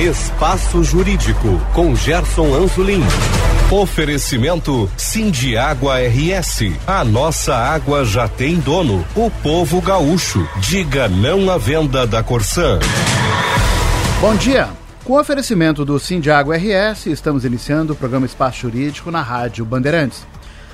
Espaço Jurídico com Gerson Anzolin. Oferecimento Sindiágua RS. A nossa água já tem dono. O povo gaúcho. Diga não à venda da Corsã. Bom dia. Com o oferecimento do Sindiágua RS, estamos iniciando o programa Espaço Jurídico na Rádio Bandeirantes.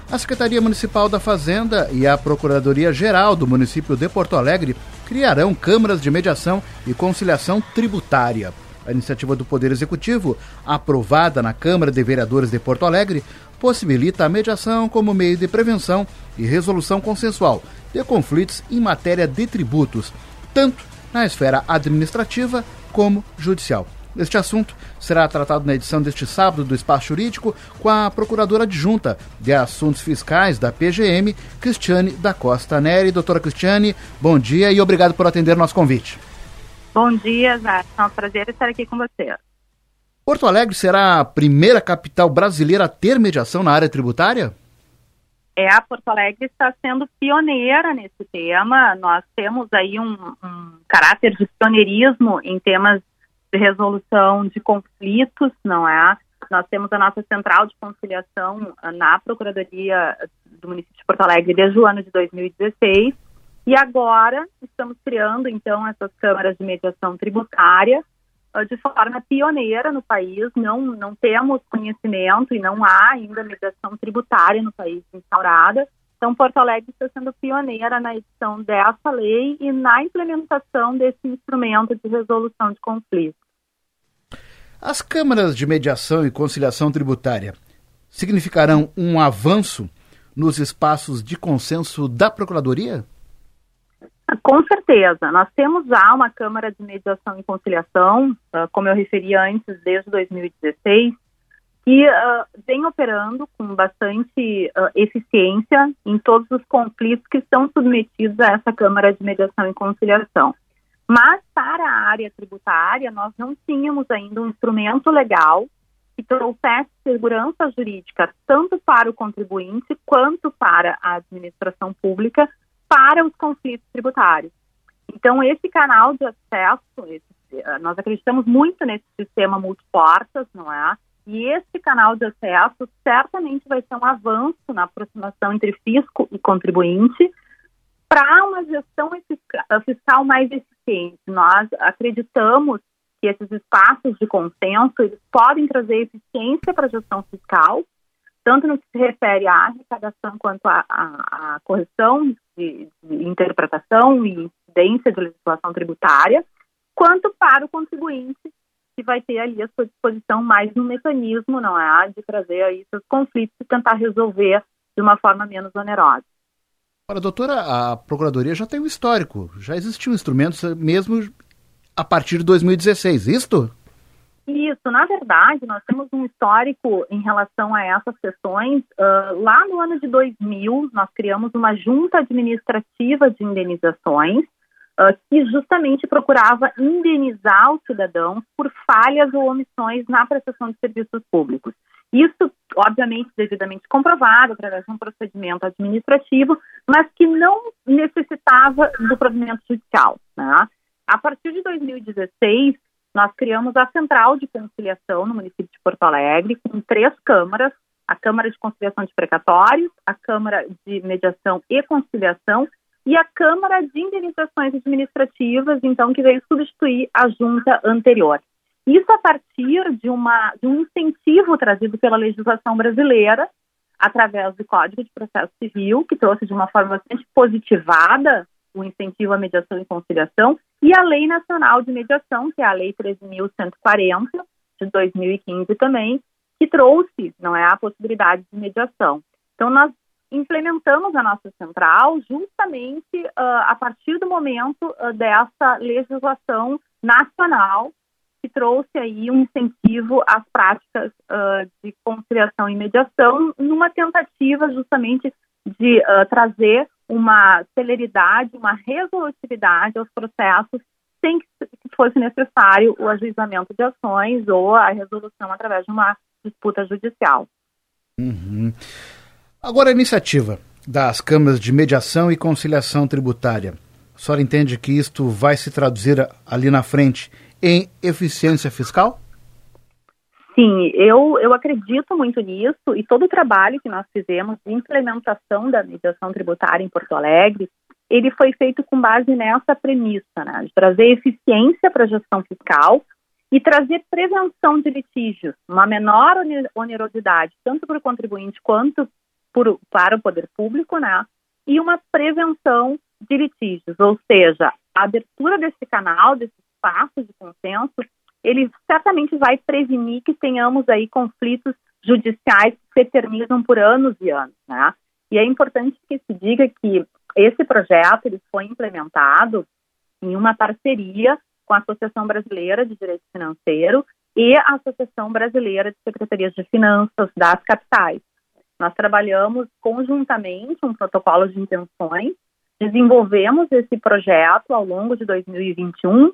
A Secretaria Municipal da Fazenda e a Procuradoria Geral do município de Porto Alegre criarão câmaras de mediação e conciliação tributária. A iniciativa do Poder Executivo, aprovada na Câmara de Vereadores de Porto Alegre, possibilita a mediação como meio de prevenção e resolução consensual de conflitos em matéria de tributos, tanto na esfera administrativa como judicial. Este assunto será tratado na edição deste sábado do Espaço Jurídico com a Procuradora Adjunta de Assuntos Fiscais da PGM, Cristiane da Costa Neri. Doutora Cristiane, bom dia e obrigado por atender nosso convite. Bom dia, Zé. É um prazer estar aqui com você. Porto Alegre será a primeira capital brasileira a ter mediação na área tributária? É, a Porto Alegre está sendo pioneira nesse tema. Nós temos aí um, um caráter de pioneirismo em temas de resolução de conflitos, não é? Nós temos a nossa central de conciliação na Procuradoria do município de Porto Alegre desde o ano de 2016 e agora estamos criando, então, essas câmaras de mediação tributária uh, de forma pioneira no país. Não, não temos conhecimento e não há ainda mediação tributária no país instaurada. Então, Porto Alegre está sendo pioneira na edição dessa lei e na implementação desse instrumento de resolução de conflitos. As câmaras de mediação e conciliação tributária significarão um avanço nos espaços de consenso da Procuradoria? Com certeza. Nós temos já uma Câmara de Mediação e Conciliação, ah, como eu referi antes, desde 2016, que uh, vem operando com bastante uh, eficiência em todos os conflitos que estão submetidos a essa Câmara de Mediação e Conciliação. Mas para a área tributária, nós não tínhamos ainda um instrumento legal que trouxesse segurança jurídica tanto para o contribuinte quanto para a administração pública para os conflitos tributários. Então, esse canal de acesso, esse, eh, nós acreditamos muito nesse sistema multiportas, não é? E esse canal de acesso certamente vai ser um avanço na aproximação entre fisco e contribuinte para uma gestão fiscal mais eficiente. Nós acreditamos que esses espaços de consenso eles podem trazer eficiência para a gestão fiscal, tanto no que se refere à arrecadação quanto à, correção de, de, interpretação e incidência de legislação tributária, quanto para o contribuinte, que vai ter ali à sua disposição mais um mecanismo, não é, de trazer aí seus conflitos e tentar resolver de uma forma menos onerosa. Ora, doutora, a Procuradoria já tem um histórico, já existiam instrumentos mesmo a partir de 2016, isto? Isso, na verdade, nós temos um histórico em relação a essas sessões. Uh, lá no ano de 2000, nós criamos uma junta administrativa de indenizações uh, que justamente procurava indenizar os cidadãos por falhas ou omissões na prestação de serviços públicos. Isso, obviamente, devidamente comprovado através de um procedimento administrativo, mas que não necessitava do procedimento judicial. Né? A partir de 2016, nós criamos a Central de Conciliação no município de Porto Alegre, com três câmaras, a Câmara de Conciliação de Precatórios, a Câmara de Mediação e Conciliação e a Câmara de Indenizações Administrativas, então, que veio substituir a junta anterior. Isso a partir de, uma, de um incentivo trazido pela legislação brasileira, através do Código de Processo Civil, que trouxe de uma forma bastante positivada o incentivo à mediação e conciliação, e a Lei Nacional de Mediação, que é a Lei 13.140, de 2015 também, que trouxe, não é, a possibilidade de mediação. Então, nós implementamos a nossa central justamente uh, a partir do momento uh, dessa legislação nacional que trouxe aí um incentivo às práticas uh, de conciliação e mediação numa tentativa justamente de trazer uma celeridade, uma resolutividade aos processos sem que fosse necessário o ajuizamento de ações ou a resolução através de uma disputa judicial. Uhum. Agora, a iniciativa das câmaras de mediação e conciliação tributária. A senhora entende que isto vai se traduzir ali na frente em eficiência fiscal? Sim, eu, eu acredito muito nisso e todo o trabalho que nós fizemos de implementação da mediação tributária em Porto Alegre, ele foi feito com base nessa premissa, né, de trazer eficiência para a gestão fiscal e trazer prevenção de litígios, uma menor onerosidade, tanto para o contribuinte quanto por, para o poder público, né, e uma prevenção de litígios, ou seja, a abertura desse canal, desse espaço de consenso, ele certamente vai prevenir que tenhamos aí conflitos judiciais que se eternizam por anos e anos, né? E é importante que se diga que esse projeto ele foi implementado em uma parceria com a Associação Brasileira de Direito Financeiro e a Associação Brasileira de Secretarias de Finanças das capitais. Nós trabalhamos conjuntamente um protocolo de intenções, desenvolvemos esse projeto ao longo de 2021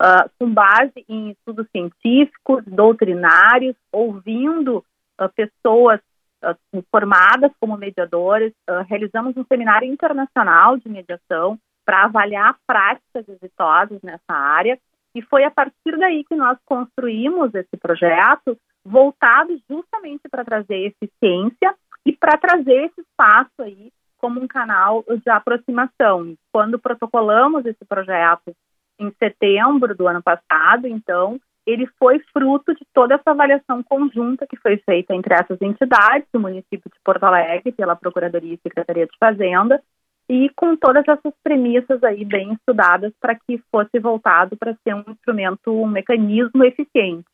uh, com base em estudos científicos, doutrinários, ouvindo uh, pessoas uh, formadas como mediadores. realizamos um seminário internacional de mediação para avaliar práticas exitosas nessa área. E foi a partir daí que nós construímos esse projeto, voltado justamente para trazer eficiência e para trazer esse espaço aí como um canal de aproximação. Quando protocolamos esse projeto em setembro do ano passado, então, ele foi fruto de toda essa avaliação conjunta que foi feita entre essas entidades, do município de Porto Alegre, pela Procuradoria e Secretaria de Fazenda, e com todas essas premissas aí bem estudadas para que fosse voltado para ser um instrumento, um mecanismo eficiente.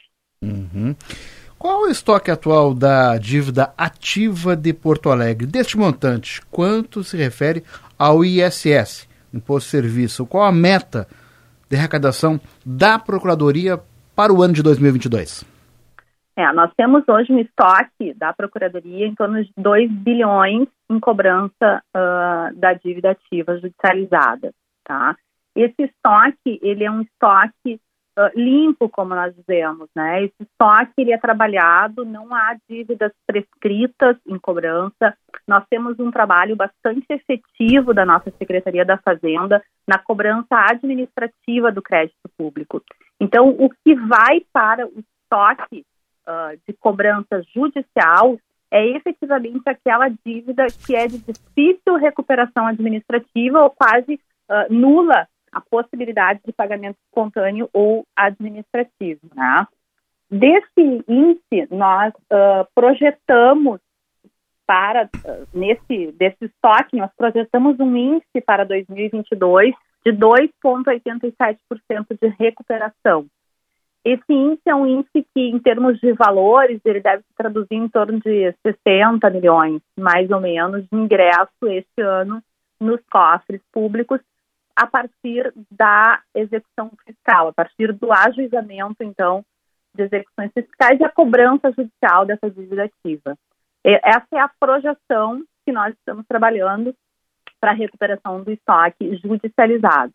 Uhum. Qual o estoque atual da dívida ativa de Porto Alegre? Deste montante, quanto se refere ao ISS, Imposto de Serviço? Qual a meta de arrecadação da Procuradoria para o ano de 2022? É, nós temos hoje um estoque da Procuradoria em torno de 2 bilhões em cobrança uh, da dívida ativa judicializada, tá? Esse estoque, ele é um estoque uh, limpo, como nós dizemos, né? Esse estoque, ele é trabalhado, não há dívidas prescritas em cobrança. Nós temos um trabalho bastante efetivo da nossa Secretaria da Fazenda na cobrança administrativa do crédito público. Então, o que vai para o estoque uh, de cobrança judicial é efetivamente aquela dívida que é de difícil recuperação administrativa ou quase uh, nula a possibilidade de pagamento espontâneo ou administrativo. Né? Desse índice, nós uh, projetamos para uh, nesse desse estoque, nós projetamos um índice para 2022 de 2,87% de recuperação. Esse índice é um índice que, em termos de valores, ele deve se traduzir em torno de 60 milhões, mais ou menos, de ingresso este ano nos cofres públicos, a partir da execução fiscal, a partir do ajuizamento, então, de execuções fiscais e a cobrança judicial dessa dívida ativa. Essa é a projeção que nós estamos trabalhando para a recuperação do estoque judicializado.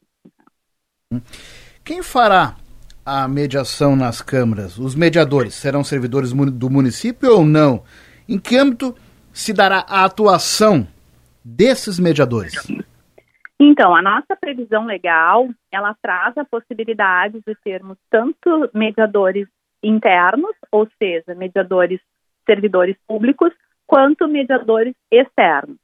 Quem fará a mediação nas câmaras? Os mediadores serão servidores do município ou não? Em que âmbito se dará a atuação desses mediadores? Então, a nossa previsão legal, ela traz a possibilidade de termos tanto mediadores internos, ou seja, mediadores servidores públicos, quanto mediadores externos.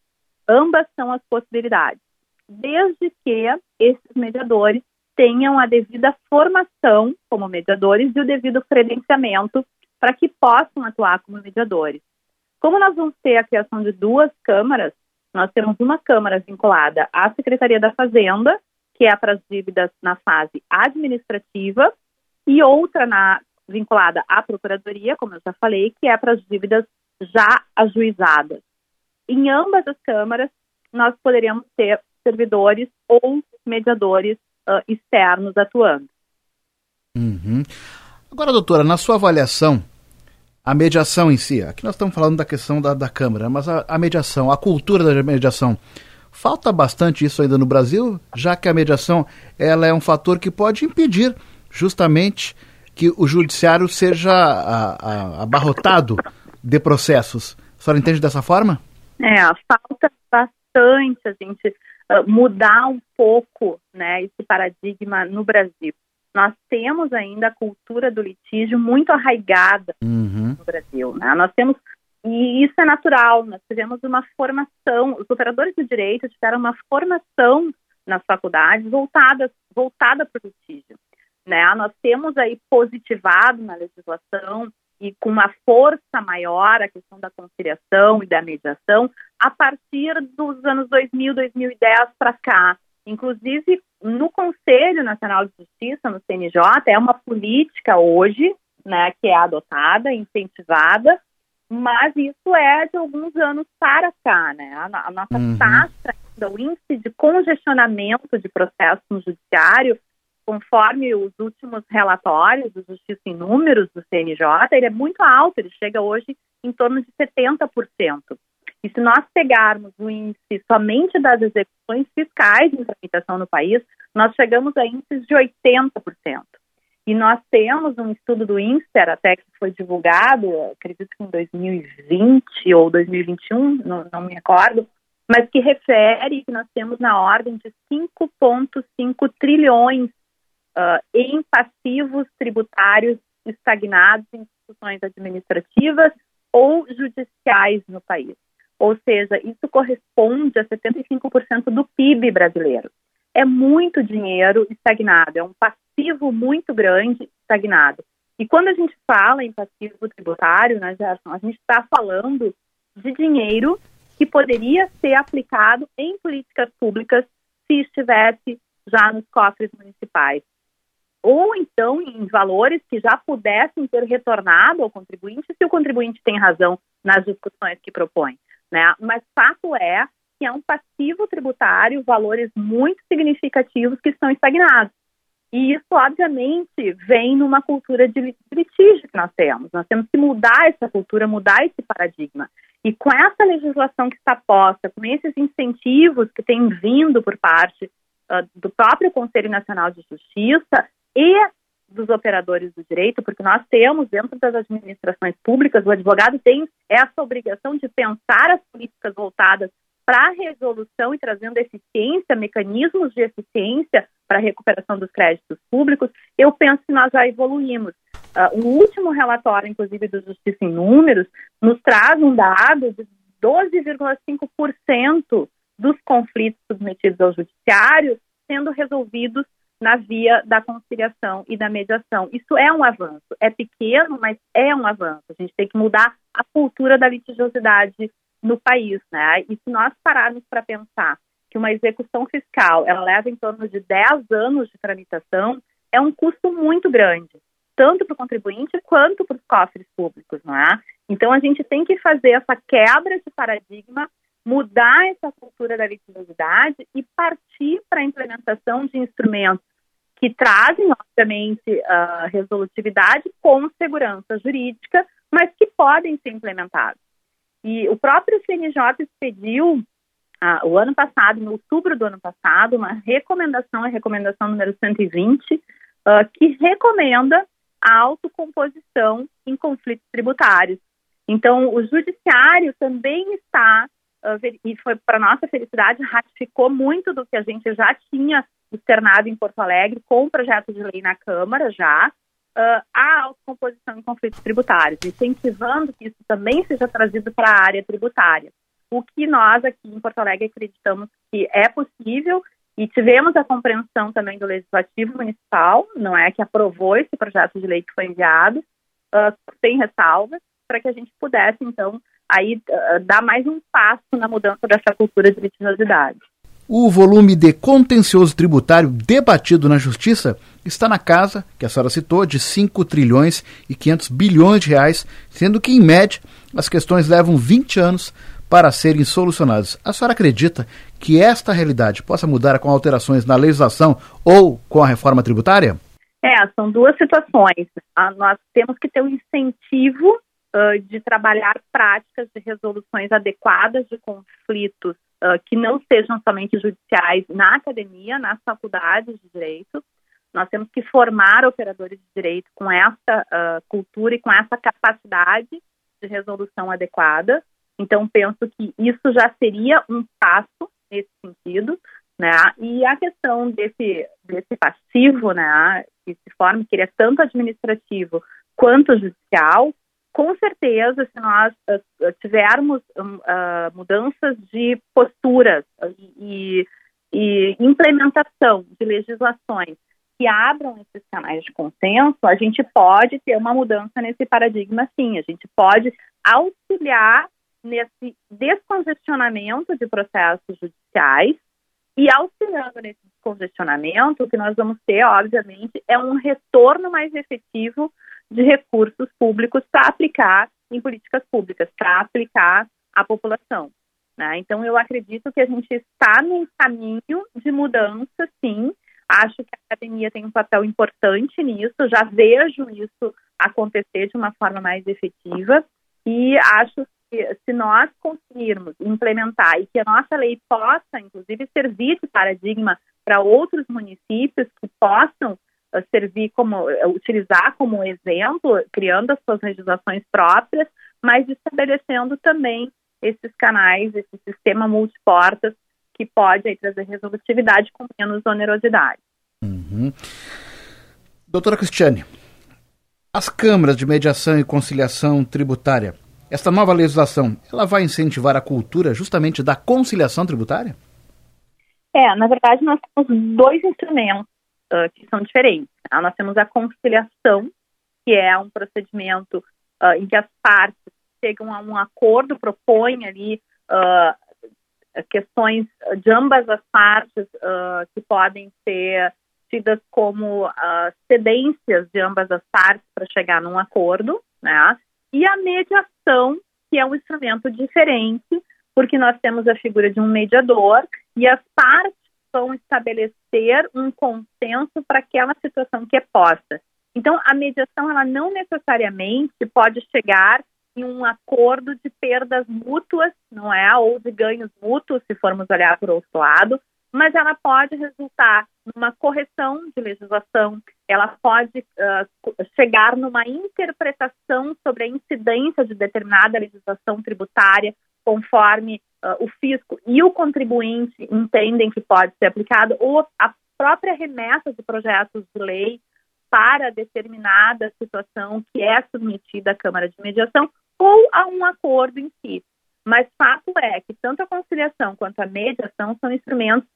Ambas são as possibilidades, desde que esses mediadores tenham a devida formação como mediadores e o devido credenciamento para que possam atuar como mediadores. Como nós vamos ter a criação de duas câmaras, nós temos uma câmara vinculada à Secretaria da Fazenda, que é para as dívidas na fase administrativa, e outra na, vinculada à Procuradoria, como eu já falei, que é para as dívidas já ajuizadas. Em ambas as câmaras, nós poderíamos ter servidores ou mediadores uh, externos atuando. Uhum. Agora, doutora, na sua avaliação, a mediação em si, aqui nós estamos falando da questão da, da Câmara, mas a, a mediação, a cultura da mediação, falta bastante isso ainda no Brasil, já que a mediação ela é um fator que pode impedir justamente que o judiciário seja a, a, abarrotado de processos. A senhora entende dessa forma? É, falta bastante a gente uh, mudar um pouco né, esse paradigma no Brasil. Nós temos ainda a cultura do litígio muito arraigada uhum. no Brasil. Né? Nós temos e isso é natural. Nós tivemos uma formação. Os operadores do direito tiveram uma formação nas faculdades voltada voltada para o litígio. Né? Nós temos aí positivado na legislação e com uma força maior a questão da conciliação e da mediação a partir dos anos 2000, 2010 para cá. Inclusive, no Conselho Nacional de Justiça, no CNJ, é uma política hoje né, que é adotada, incentivada, mas isso é de alguns anos para cá. Né? A, a nossa uhum. taxa, o índice de congestionamento de processos no judiciário, conforme os últimos relatórios do Justiça em Números do CNJ, ele é muito alto, ele chega hoje em torno de 70%. E se nós pegarmos o índice somente das execuções fiscais em tramitação no país, nós chegamos a índices de 80%. E nós temos um estudo do INSPER, até que foi divulgado, acredito que em 2020 ou 2021, não, não me recordo, mas que refere que nós temos na ordem de 5,5 trilhões uh, em passivos tributários estagnados em instituições administrativas ou judiciais no país. Ou seja, isso corresponde a 75% do PIB brasileiro. É muito dinheiro estagnado, é um passivo muito grande estagnado. E quando a gente fala em passivo tributário, né, Gerson, a gente está falando de dinheiro que poderia ser aplicado em políticas públicas se estivesse já nos cofres municipais ou então em valores que já pudessem ter retornado ao contribuinte, se o contribuinte tem razão nas discussões que propõe. Né? Mas fato é que é um passivo tributário, valores muito significativos que estão estagnados. E isso, obviamente, vem numa cultura de litígio que nós temos. Nós temos que mudar essa cultura, mudar esse paradigma. E com essa legislação que está posta, com esses incentivos que têm vindo por parte uh, do próprio Conselho Nacional de Justiça, e dos operadores do direito, porque nós temos dentro das administrações públicas, o advogado tem essa obrigação de pensar as políticas voltadas para a resolução e trazendo eficiência, mecanismos de eficiência para a recuperação dos créditos públicos, eu penso que nós já evoluímos. Uh, o último relatório, inclusive, do Justiça em Números, nos traz um dado de 12,5% dos conflitos submetidos ao judiciário sendo resolvidos na via da conciliação e da mediação. Isso é um avanço. É pequeno, mas é um avanço. A gente tem que mudar a cultura da litigiosidade no país, né? E se nós pararmos para pensar que uma execução fiscal ela leva em torno de 10 anos de tramitação, é um custo muito grande, tanto para o contribuinte quanto para os cofres públicos, não é? Então a gente tem que fazer essa quebra de paradigma mudar essa cultura da litigiosidade e partir para a implementação de instrumentos que trazem, obviamente, a resolutividade com segurança jurídica, mas que podem ser implementados. E o próprio CNJ expediu, ah, o ano passado, em outubro do ano passado, uma recomendação, a recomendação número 120, ah, que recomenda a autocomposição em conflitos tributários. Então, o judiciário também está ah, e foi para nossa felicidade, ratificou muito do que a gente já tinha externado em Porto Alegre com o projeto de lei na Câmara já, uh, a autocomposição em conflitos tributários, incentivando que isso também seja trazido para a área tributária. O que nós aqui em Porto Alegre acreditamos que é possível e tivemos a compreensão também do Legislativo Municipal, não é, que aprovou esse projeto de lei que foi enviado, uh, sem ressalvas, para que a gente pudesse, então, aí uh, dar mais um passo na mudança dessa cultura de litigiosidade. O volume de contencioso tributário debatido na Justiça está na casa, que a senhora citou, de 5 trilhões e 500 bilhões de reais, sendo que, em média, as questões levam 20 anos para serem solucionadas. A senhora acredita que esta realidade possa mudar com alterações na legislação ou com a reforma tributária? É, são duas situações. Ah, nós temos que ter um incentivo de trabalhar práticas de resoluções adequadas de conflitos uh, que não sejam somente judiciais na academia, nas faculdades de direito. Nós temos que formar operadores de direito com essa uh, cultura e com essa capacidade de resolução adequada. Então, penso que isso já seria um passo nesse sentido. né? E a questão desse, desse passivo, né, que se forma, que ele é tanto administrativo quanto judicial, com certeza, se nós uh, tivermos uh, mudanças de posturas e, e, implementação de legislações que abram esses canais de consenso, a gente pode ter uma mudança nesse paradigma, sim. A gente pode auxiliar nesse descongestionamento de processos judiciais e auxiliando nesse descongestionamento, o que nós vamos ter, obviamente, é um retorno mais efetivo de recursos públicos para aplicar em políticas públicas, para aplicar à população. Né? Então, eu acredito que a gente está num caminho de mudança, sim. Acho que a academia tem um papel importante nisso, já vejo isso acontecer de uma forma mais efetiva e acho se nós conseguirmos implementar e que a nossa lei possa, inclusive, servir de paradigma para outros municípios que possam servir como, utilizar como exemplo, criando as suas legislações próprias, mas estabelecendo também esses canais, esse sistema multiportas que pode aí, trazer resolutividade com menos onerosidade. Uhum. Doutora Cristiane, as câmaras de mediação e conciliação tributária, esta nova legislação, ela vai incentivar a cultura justamente da conciliação tributária? É, na verdade, nós temos dois instrumentos uh, que são diferentes. Né? Nós temos a conciliação, que é um procedimento uh, em que as partes chegam a um acordo, propõem ali uh, questões de ambas as partes que podem ser tidas como cedências de ambas as partes para chegar num acordo, né? E a mediação, que é um instrumento diferente, porque nós temos a figura de um mediador e as partes vão estabelecer um consenso para aquela situação que é posta. Então, a mediação, ela não necessariamente pode chegar em um acordo de perdas mútuas, não é? Ou de ganhos mútuos, se formos olhar por outro lado, mas ela pode resultar numa correção de legislação, ela pode uh, chegar numa interpretação sobre a incidência de determinada legislação tributária, conforme uh, o fisco e o contribuinte entendem que pode ser aplicado, ou a própria remessa de projetos de lei para determinada situação que é submetida à Câmara de Mediação ou a um acordo em si. Mas fato é que tanto a conciliação quanto a mediação são instrumentos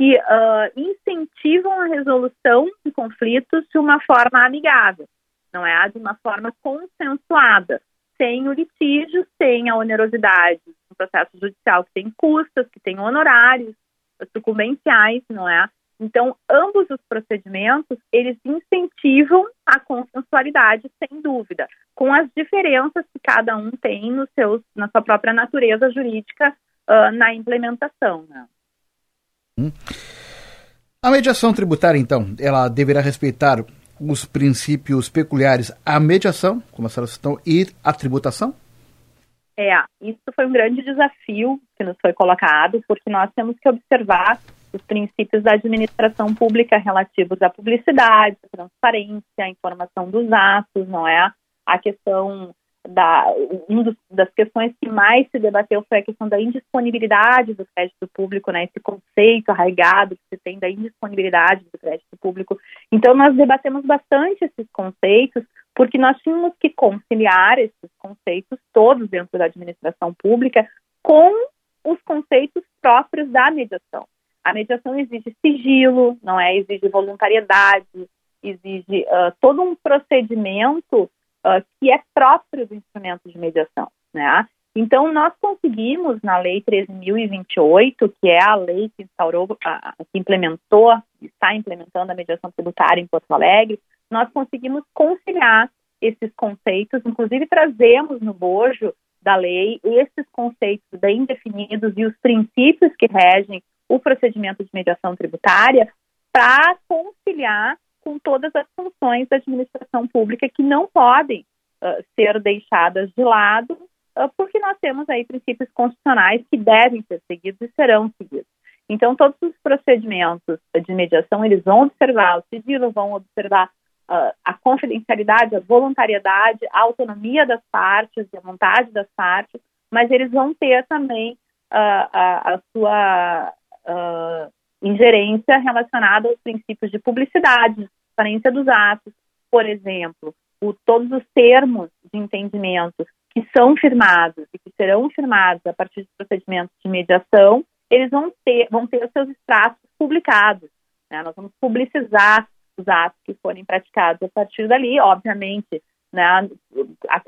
que uh, incentivam a resolução de conflitos de uma forma amigável, não é? De uma forma consensuada sem o litígio, sem a onerosidade um processo judicial que tem custas, que tem honorários sucumbenciais, não é? Então, ambos os procedimentos, eles incentivam a consensualidade, sem dúvida, com as diferenças que cada um tem no seus, na sua própria natureza jurídica uh, na implementação. Né? Hum. A mediação tributária, então, ela deverá respeitar os princípios peculiares à mediação, como a senhora citou, e à tributação? É, isso foi um grande desafio que nos foi colocado, porque nós temos que observar os princípios da administração pública relativos à publicidade, transparência, informação dos atos, não é? A questão da, uma das questões que mais se debateu foi a questão da indisponibilidade do crédito público, né, esse conceito arraigado que se tem da indisponibilidade do crédito público. Então, nós debatemos bastante esses conceitos, porque nós tínhamos que conciliar esses conceitos todos dentro da administração pública com os conceitos próprios da mediação. A mediação exige sigilo, não é? Exige voluntariedade, exige uh, todo um procedimento uh, que é próprio do instrumento de mediação, né? Então, nós conseguimos, na Lei 13.028, que é a lei que instaurou, que implementou, está implementando a mediação tributária em Porto Alegre, nós conseguimos conciliar esses conceitos, inclusive trazemos no bojo da lei esses conceitos bem definidos e os princípios que regem o procedimento de mediação tributária para conciliar com todas as funções da administração pública que não podem uh, ser deixadas de lado, uh, porque nós temos aí princípios constitucionais que devem ser seguidos e serão seguidos. Então, todos os procedimentos de mediação, eles vão observar o sigilo, vão observar uh, a confidencialidade, a voluntariedade, a autonomia das partes a vontade das partes, mas eles vão ter também a, a, sua ingerência relacionada aos princípios de publicidade, transparência dos atos, por exemplo, o, todos os termos de entendimento que são firmados e que serão firmados a partir de procedimentos de mediação, eles vão ter, vão ter os seus extratos publicados. Né? Nós vamos publicizar os atos que forem praticados a partir dali, obviamente, né,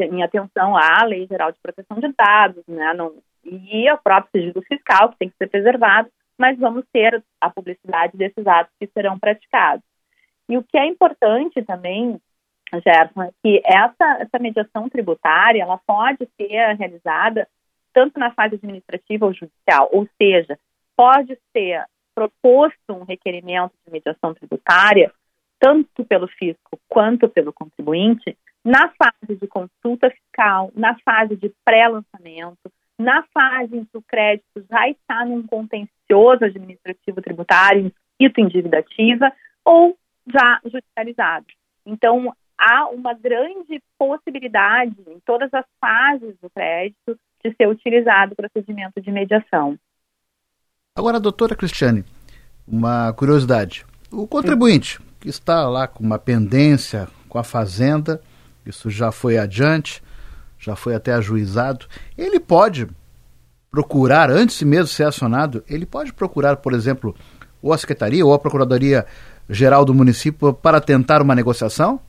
em atenção à Lei Geral de Proteção de Dados, né, não, e ao próprio sigilo fiscal, que tem que ser preservado, mas vamos ter a publicidade desses atos que serão praticados. E o que é importante também, Gerson, é que essa, essa mediação tributária, ela pode ser realizada tanto na fase administrativa ou judicial, ou seja, pode ser proposto um requerimento de mediação tributária, tanto pelo fisco quanto pelo contribuinte, na fase de consulta fiscal, na fase de pré-lançamento, na fase em que o crédito já está num contencioso administrativo tributário, inscrito em dívida ativa, ou já judicializado. Então, há uma grande possibilidade em todas as fases do crédito de ser utilizado o procedimento de mediação. Agora, doutora Cristiane, uma curiosidade. O contribuinte que está lá com uma pendência com a Fazenda, isso já foi adiante, já foi até ajuizado, ele pode procurar, antes mesmo de ser acionado, ele pode procurar, por exemplo, ou a Secretaria ou a Procuradoria Geral do município para tentar uma negociação?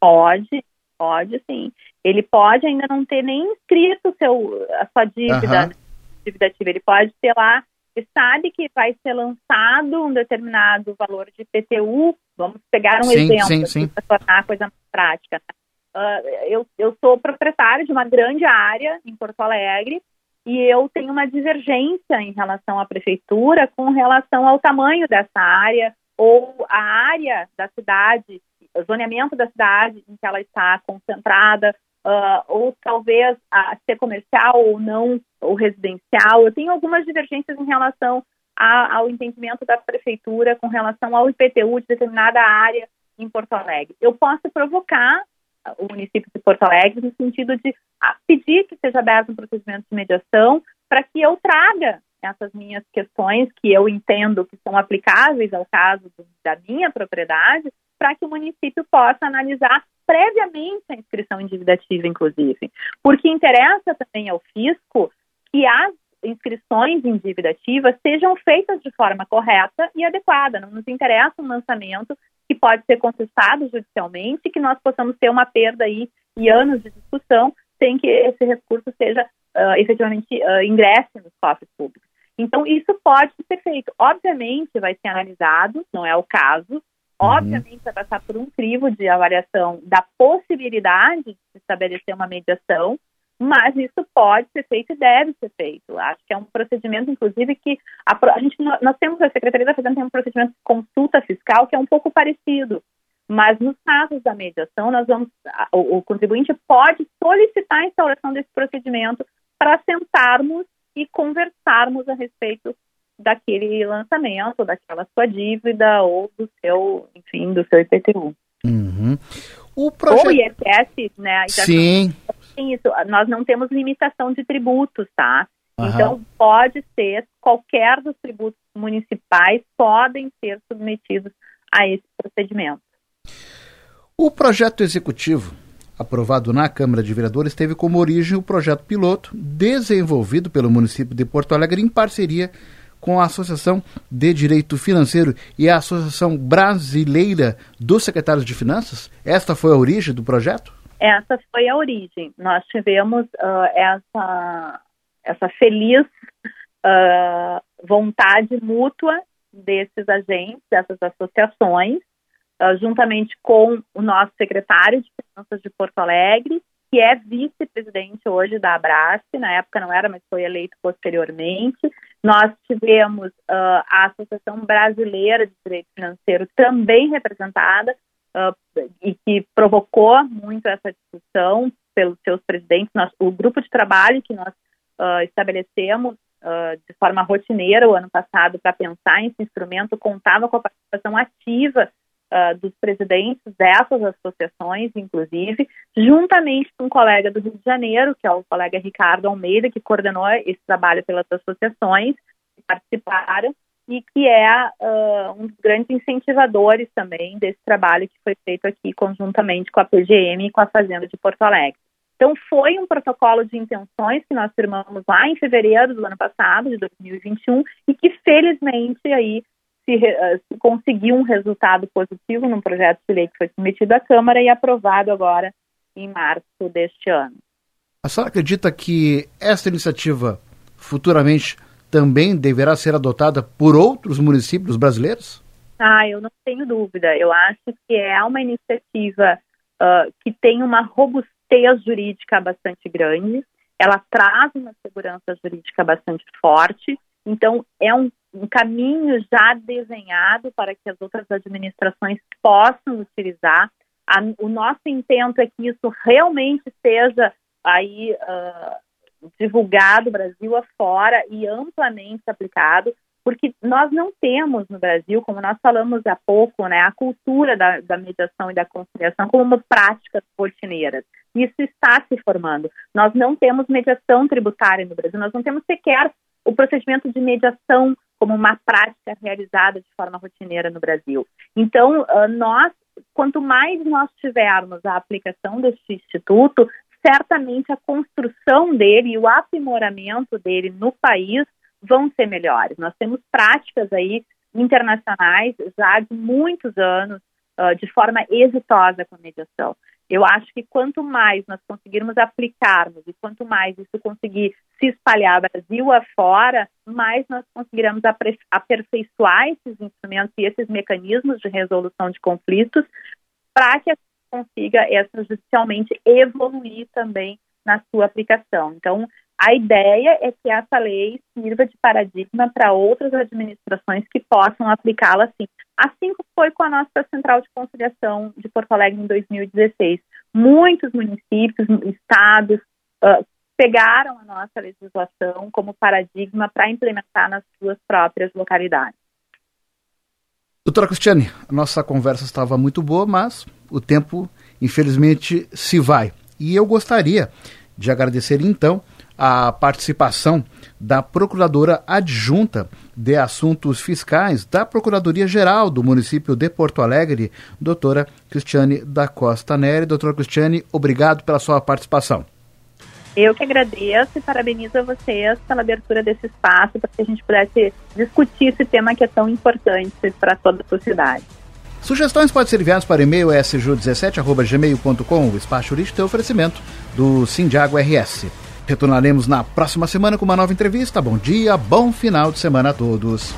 Pode, pode sim. Ele pode ainda não ter nem inscrito seu, a sua dívida, uhum. dívida ativa. Ele pode ter lá, ele sabe que vai ser lançado um determinado valor de PTU. Vamos pegar um sim, exemplo para tornar a coisa mais prática. Uh, eu, eu sou proprietário de uma grande área em Porto Alegre e eu tenho uma divergência em relação à prefeitura com relação ao tamanho dessa área ou a área da cidade, o zoneamento da cidade em que ela está concentrada, uh, ou talvez a ser comercial ou não, ou residencial. Eu tenho algumas divergências em relação a, ao entendimento da prefeitura com relação ao IPTU de determinada área em Porto Alegre. Eu posso provocar o município de Porto Alegre no sentido de ah, pedir que seja aberto um procedimento de mediação para que eu traga essas minhas questões que eu entendo que são aplicáveis ao caso da minha propriedade, para que o município possa analisar previamente a inscrição em dívida ativa, inclusive. Porque interessa também ao fisco que as inscrições em dívida ativa sejam feitas de forma correta e adequada. Não nos interessa um lançamento que pode ser contestado judicialmente e que nós possamos ter uma perda aí e anos de discussão sem que esse recurso seja uh, efetivamente uh, ingresse nos cofres públicos. Então, isso pode ser feito. Obviamente, vai ser analisado, não é o caso. Uhum. Obviamente, vai passar por um crivo de avaliação da possibilidade de se estabelecer uma mediação, mas isso pode ser feito e deve ser feito. Acho que é um procedimento, inclusive, que a, a gente, nós temos, a Secretaria da Fazenda tem um procedimento de consulta fiscal que é um pouco parecido, mas nos casos da mediação, nós vamos, o, o contribuinte pode solicitar a instauração desse procedimento para sentarmos e conversarmos a respeito daquele lançamento, daquela sua dívida ou do seu, enfim, do seu IPTU. Uhum. O projeto... Ou ISS, né? Sim. Isso, nós não temos limitação de tributos, tá? Uhum. Então, pode ser, qualquer dos tributos municipais podem ser submetidos a esse procedimento. O projeto executivo aprovado na Câmara de Vereadores teve como origem o projeto piloto desenvolvido pelo município de Porto Alegre em parceria com a Associação de Direito Financeiro e a Associação Brasileira dos Secretários de Finanças? Esta foi a origem do projeto? Essa foi a origem. Nós tivemos uh, essa, essa feliz uh, vontade mútua desses agentes, dessas associações, uh, juntamente com o nosso secretário de Finanças de Porto Alegre, que é vice-presidente hoje da Abrace, na época não era, mas foi eleito posteriormente. Nós tivemos uh, a Associação Brasileira de Direito Financeiro também representada uh, e que provocou muito essa discussão pelos seus presidentes. Nós, o grupo de trabalho que nós uh, estabelecemos de forma rotineira o ano passado para pensar esse instrumento contava com a participação ativa uh, dos presidentes dessas associações, inclusive, juntamente com um colega do Rio de Janeiro, que é o colega Ricardo Almeida, que coordenou esse trabalho pelas associações que participaram. E que é uh, um dos grandes incentivadores também desse trabalho que foi feito aqui conjuntamente com a PGM e com a Fazenda de Porto Alegre. Então, foi um protocolo de intenções que nós firmamos lá em fevereiro do ano passado, de 2021, e que felizmente aí se, uh, se conseguiu um resultado positivo num projeto de lei que foi submetido à Câmara e aprovado agora em março deste ano. A senhora acredita que esta iniciativa futuramente também deverá ser adotada por outros municípios brasileiros? Ah, eu não tenho dúvida. Eu acho que é uma iniciativa uh, que tem uma robustez jurídica bastante grande, ela traz uma segurança jurídica bastante forte, então é um, um caminho já desenhado para que as outras administrações possam utilizar. A, o nosso intento é que isso realmente seja aí uh, divulgado Brasil afora e amplamente aplicado, porque nós não temos no Brasil, como nós falamos há pouco, né, a cultura da, da mediação e da conciliação como práticas rotineiras. Isso está se formando. Nós não temos mediação tributária no Brasil, nós não temos sequer o procedimento de mediação como uma prática realizada de forma rotineira no Brasil. Então, ah, nós, quanto mais nós tivermos a aplicação deste instituto, certamente a construção dele e o aprimoramento dele no país vão ser melhores. Nós temos práticas aí internacionais já de muitos anos uh, de forma exitosa com a mediação. Eu acho que quanto mais nós conseguirmos aplicarmos e quanto mais isso conseguir se espalhar Brasil afora, mais nós conseguiremos aperfeiçoar esses instrumentos e esses mecanismos de resolução de conflitos para que a consiga extrajudicialmente evoluir também na sua aplicação. Então, a ideia é que essa lei sirva de paradigma para outras administrações que possam aplicá-la assim. Assim como foi com a nossa Central de Conciliação de Porto Alegre em 2016. Muitos municípios, estados, uh, pegaram a nossa legislação como paradigma para implementar nas suas próprias localidades. Doutora Cristiane, a nossa conversa estava muito boa, mas o tempo, infelizmente, se vai. E eu gostaria de agradecer, então, a participação da Procuradora Adjunta de Assuntos Fiscais da Procuradoria-Geral do município de Porto Alegre, doutora Cristiane da Costa Neri. Doutora Cristiane, obrigado pela sua participação. Eu que agradeço e parabenizo a vocês pela abertura desse espaço para que a gente pudesse discutir esse tema que é tão importante para toda a sociedade. Sugestões podem ser enviadas para e-mail sju17.gmail.com. O Espaço Jurídico oferecimento do Sindiago RS. Retornaremos na próxima semana com uma nova entrevista. Bom dia, bom final de semana a todos.